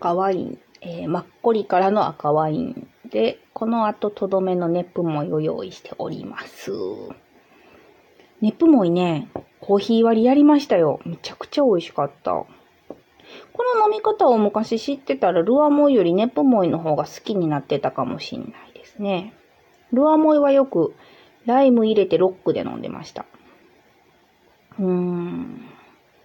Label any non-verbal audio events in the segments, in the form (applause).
赤ワイン、えー、マッコリからの赤ワインで、この後とどめのネプモイを用意しております。ネプモイね、コーヒー割りやりましたよ。めちゃくちゃ美味しかった。この飲み方を昔知ってたら、ルアモイよりネプモイの方が好きになってたかもしんないですね。ルアモイはよくライム入れてロックで飲んでました。うーん。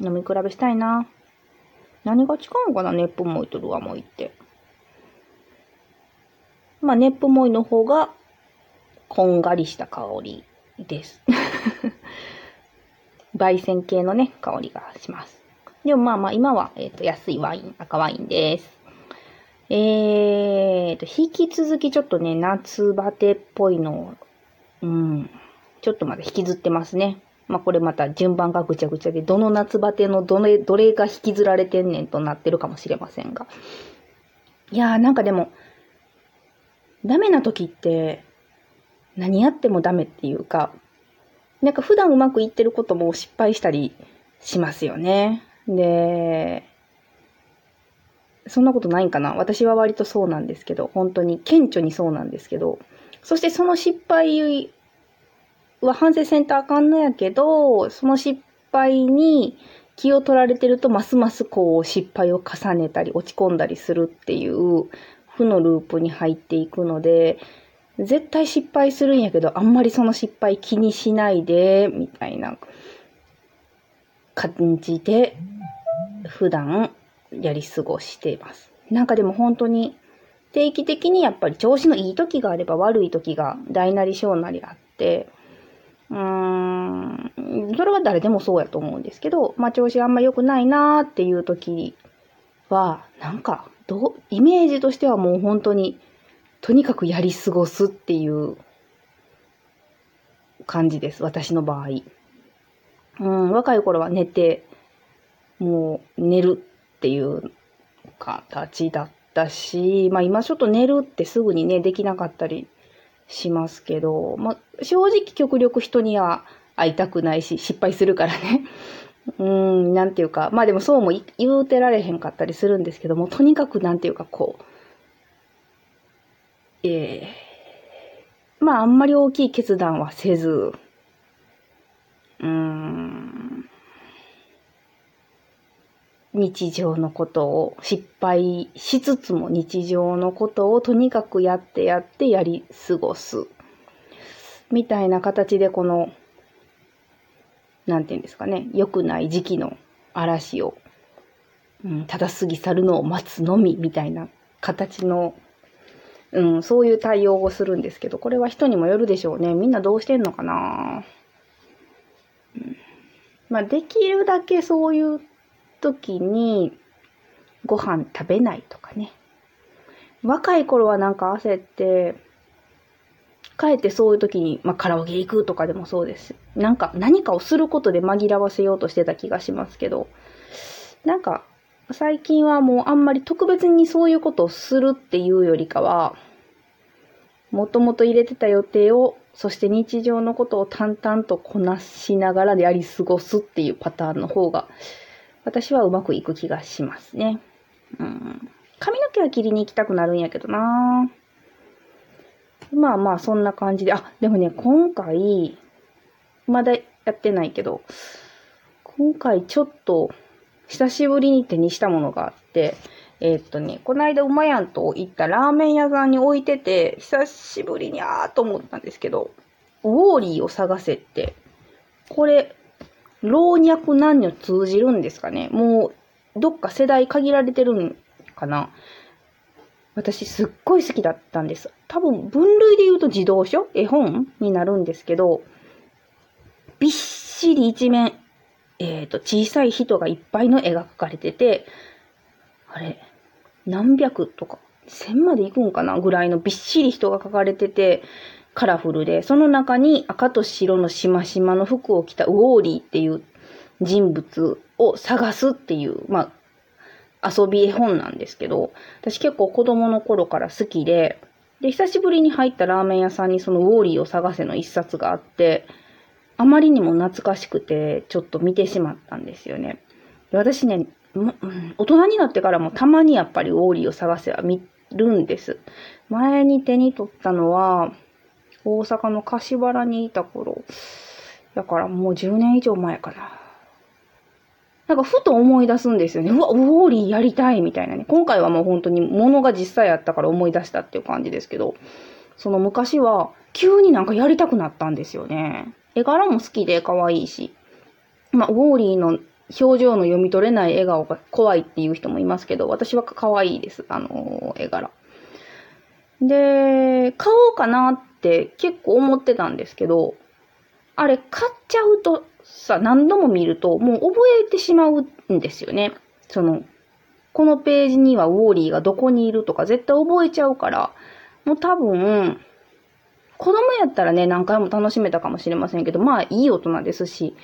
飲み比べしたいな。何が違うのかなネップモイとルアモイって。まあ、ネップモイの方が、こんがりした香りです。(laughs) 焙煎系のね、香りがします。でもまあまあ、今は、えっ、ー、と、安いワイン、赤ワインです。えーと、引き続きちょっとね、夏バテっぽいのを、うん、ちょっとまだ引きずってますね。まあこれまた順番がぐちゃぐちゃで、どの夏バテのどれ、どれが引きずられてんねんとなってるかもしれませんが。いやーなんかでも、ダメな時って、何やってもダメっていうか、なんか普段うまくいってることも失敗したりしますよね。で、そんなことないんかな私は割とそうなんですけど、本当に顕著にそうなんですけど、そしてその失敗は反省せんとあかんのやけど、その失敗に気を取られてると、ますますこう失敗を重ねたり落ち込んだりするっていう負のループに入っていくので、絶対失敗するんやけど、あんまりその失敗気にしないで、みたいな感じで、普段やり過ごしています。なんかでも本当に定期的にやっぱり調子のいい時があれば悪い時が大なり小なりあって、うーん、それは誰でもそうやと思うんですけど、まあ調子あんま良くないなーっていう時は、なんか、どう、イメージとしてはもう本当に、とにかくやり過ごすっていう感じです。私の場合。うん、若い頃は寝て、もう寝るっていう形だったし、まあ今ちょっと寝るってすぐにね、できなかったりしますけど、まあ、正直極力人には会いたくないし、失敗するからね。(laughs) うん、なんていうか、まあでもそうも言うてられへんかったりするんですけども、とにかくなんていうかこう、ええー、まああんまり大きい決断はせず、うーん、日常のことを失敗しつつも日常のことをとにかくやってやってやり過ごす。みたいな形でこの、なんていうんですかね、良くない時期の嵐を、うん、ただ過ぎ去るのを待つのみみたいな形の、うん、そういう対応をするんですけど、これは人にもよるでしょうね。みんなどうしてんのかな、うん、まあ、できるだけそういう時にご飯食べないとかね。若い頃はなんか焦って、かえってそういう時に、まあ、カラオケ行くとかでもそうです。なんか何かをすることで紛らわせようとしてた気がしますけど、なんか最近はもうあんまり特別にそういうことをするっていうよりかは、もともと入れてた予定を、そして日常のことを淡々とこなしながらやり過ごすっていうパターンの方が私はうまくいく気がしますね。うん。髪の毛は切りに行きたくなるんやけどなまあまあ、そんな感じで。あ、でもね、今回、まだやってないけど、今回ちょっと、久しぶりに手にしたものがあって、えー、っとね、この間うまやんと行ったラーメン屋さんに置いてて、久しぶりにあーと思ったんですけど、ウォーリーを探せって、これ、老若男女通じるんですかね。もう、どっか世代限られてるんかな。私すっごい好きだったんです。多分分類で言うと児童書？絵本になるんですけど、びっしり一面、えっ、ー、と、小さい人がいっぱいの絵が描かれてて、あれ、何百とか、千まで行くんかな？ぐらいのびっしり人が描かれてて、カラフルで、その中に赤と白のしましまの服を着たウォーリーっていう人物を探すっていう、まあ、遊び絵本なんですけど、私結構子供の頃から好きで、で、久しぶりに入ったラーメン屋さんにそのウォーリーを探せの一冊があって、あまりにも懐かしくて、ちょっと見てしまったんですよね。私ね、大人になってからもたまにやっぱりウォーリーを探せは見るんです。前に手に取ったのは、大阪の柏原にいた頃。だからもう10年以上前かな。なんかふと思い出すんですよね。うわ、ウォーリーやりたいみたいなね。今回はもう本当に物が実際あったから思い出したっていう感じですけど、その昔は急になんかやりたくなったんですよね。絵柄も好きで可愛いし。まあ、ウォーリーの表情の読み取れない笑顔が怖いっていう人もいますけど、私は可愛いです。あのー、絵柄。で、買おうかなって結構思ってたんですけど、あれ買っちゃうとさ、何度も見るともう覚えてしまうんですよね。その、このページにはウォーリーがどこにいるとか絶対覚えちゃうから、もう多分、子供やったらね、何回も楽しめたかもしれませんけど、まあいい大人ですし、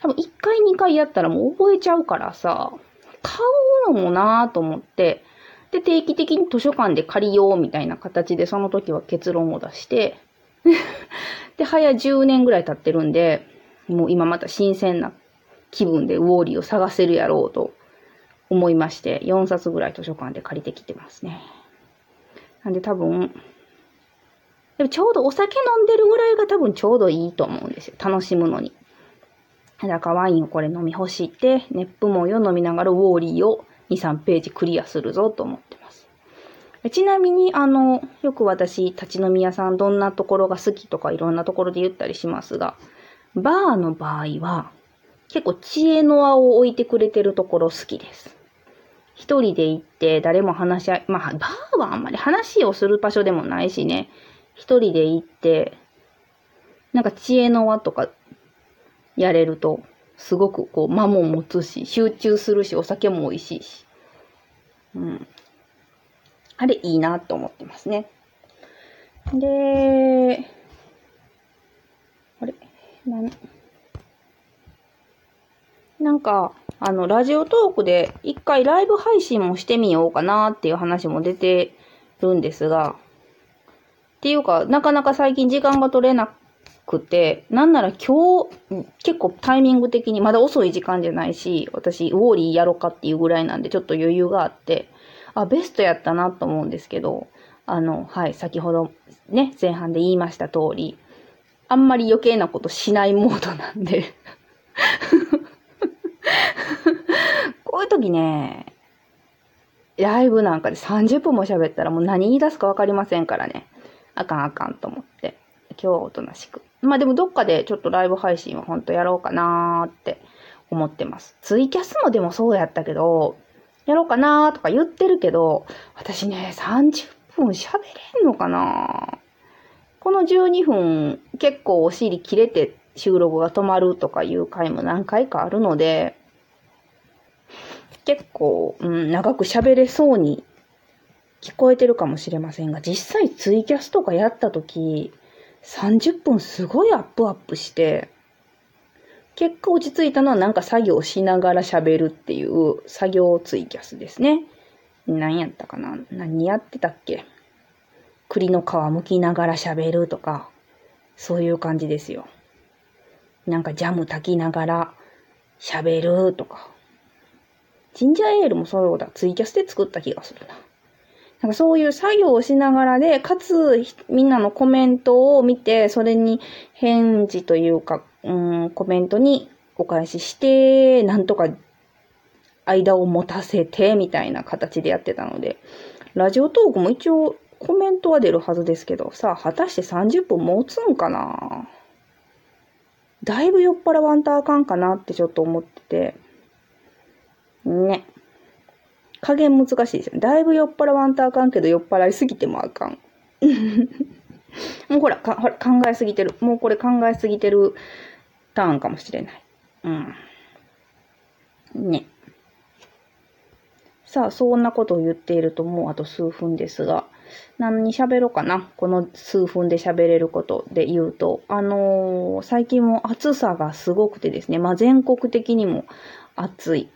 多分1回2回やったらもう覚えちゃうからさ、買うのもなぁと思って、で、定期的に図書館で借りようみたいな形でその時は結論を出して、(laughs) で、早10年ぐらい経ってるんで、もう今また新鮮な気分でウォーリーを探せるやろうと思いまして、4冊ぐらい図書館で借りてきてますね。なんで多分、でもちょうどお酒飲んでるぐらいが多分ちょうどいいと思うんですよ。楽しむのに。赤ワインをこれ飲み干して、熱風もよ飲みながらウォーリーを2、3ページクリアするぞと思ってます。ちなみに、あの、よく私、立ち飲み屋さんどんなところが好きとかいろんなところで言ったりしますが、バーの場合は、結構知恵の輪を置いてくれてるところ好きです。一人で行って誰も話し合い、まあ、バーはあんまり話をする場所でもないしね、一人で行って、なんか知恵の輪とかやれると、すごくこう間も持つし、集中するし、お酒も美味しいし。うん。あれいいなと思ってますね。で、あれ？ななんか、あの、ラジオトークで一回ライブ配信もしてみようかなっていう話も出てるんですが、っていうか、なかなか最近時間が取れなくくて、なんなら今日、結構タイミング的にまだ遅い時間じゃないし、私、ウォーリーやろかっていうぐらいなんで、ちょっと余裕があって、あ、ベストやったなと思うんですけど、あの、はい、先ほどね、前半で言いました通り、あんまり余計なことしないモードなんで (laughs) こういう時ね、ライブなんかで30分も喋ったらもう何言い出すかわかりませんからね。あかんあかんと思って。今日はおとなしく。まあでもどっかでちょっとライブ配信はほんとやろうかなーって思ってます。ツイキャスもでもそうやったけど、やろうかなーとか言ってるけど、私ね、30分喋れんのかなこの12分結構お尻切れて収録が止まるとかいう回も何回かあるので、結構、うん、長く喋れそうに聞こえてるかもしれませんが、実際ツイキャスとかやった時、30分すごいアップアップして、結果落ち着いたのはなんか作業しながら喋るっていう作業ツイキャスですね。何やったかな？何やってたっけ？栗の皮剥きながら喋るとか、そういう感じですよ。なんかジャム炊きながら喋るとか。ジンジャーエールもそうだ。ツイキャスで作った気がするな。なんかそういう作業をしながらで、かつみんなのコメントを見て、それに返事というか、うん、コメントにお返しして、なんとか間を持たせて、みたいな形でやってたので、ラジオトークも一応コメントは出るはずですけど、さあ、果たして30分持つんかな？だいぶ酔っ払わんとあかんかなってちょっと思ってて、ね。加減難しいですよね。だいぶ酔っ払わんとあかんけど、酔っ払いすぎてもあかん。もうほらか、ほら、考えすぎてる。もうこれ考えすぎてるターンかもしれない。うん。ね。さあ、そんなことを言っているともうあと数分ですが、何に喋ろうかな。この数分で喋れることで言うと、あのー、最近も暑さがすごくてですね、まあ全国的にも暑い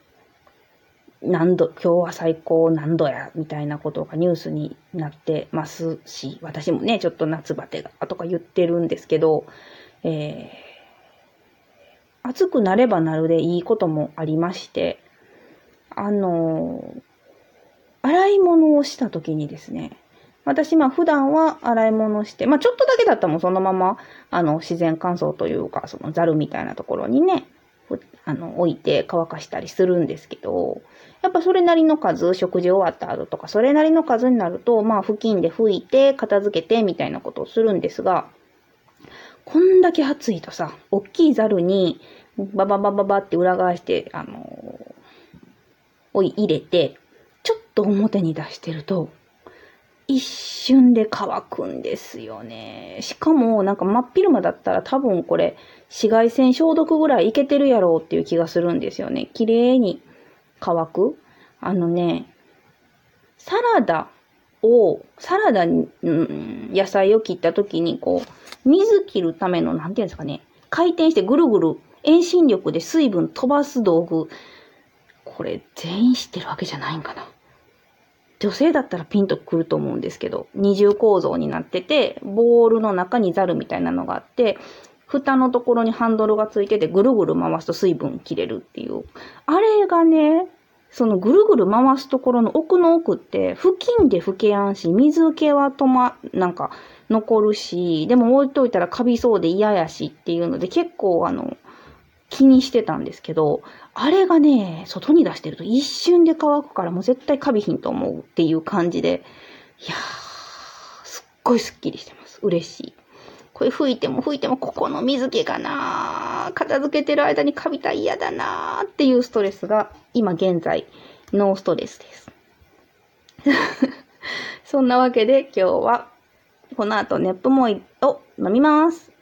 何度、今日は最高何度や、みたいなことがニュースになってますし、私もね、ちょっと夏バテが、とか言ってるんですけど、えー、暑くなればなるでいいこともありまして、あの、洗い物をした時にですね、私、まあ普段は洗い物して、まあちょっとだけだったもうそのまま、あの、自然乾燥というか、そのザルみたいなところにね、あの、置いて乾かしたりするんですけど、やっぱそれなりの数、食事終わった後とか、それなりの数になると、まあ布巾で拭いて、片付けて、みたいなことをするんですが、こんだけ暑いとさ、大きいザルに、バババババって裏返して、あのおい入れて、ちょっと表に出してると、一瞬で乾くんですよね。しかも、なんか真っ昼間だったら多分これ、紫外線消毒ぐらいいけてるやろうっていう気がするんですよね。綺麗に乾く？あのね、サラダを、サラダに、うん、野菜を切った時に、こう、水切るための、なんていうんですかね、回転してぐるぐる遠心力で水分飛ばす道具、これ全員知ってるわけじゃないんかな。女性だったらピンとくると思うんですけど、二重構造になってて、ボールの中にザルみたいなのがあって、蓋のところにハンドルがついてて、ぐるぐる回すと水分切れるっていう。あれがね、そのぐるぐる回すところの奥の奥って、付近で拭けやんし、水気は止ま、なんか残るし、でも置いといたらカビそうで嫌やしっていうので、結構あの、気にしてたんですけど、あれがね、外に出してると一瞬で乾くからもう絶対カビひんと思うっていう感じで、いやー、すっごいスッキリしてます。嬉しい。これ吹いても吹いてもここの水気がなー片付けてる間にカビた嫌だなーっていうストレスが今現在ノーストレスです。(laughs) そんなわけで今日はこの後熱風もを飲みます。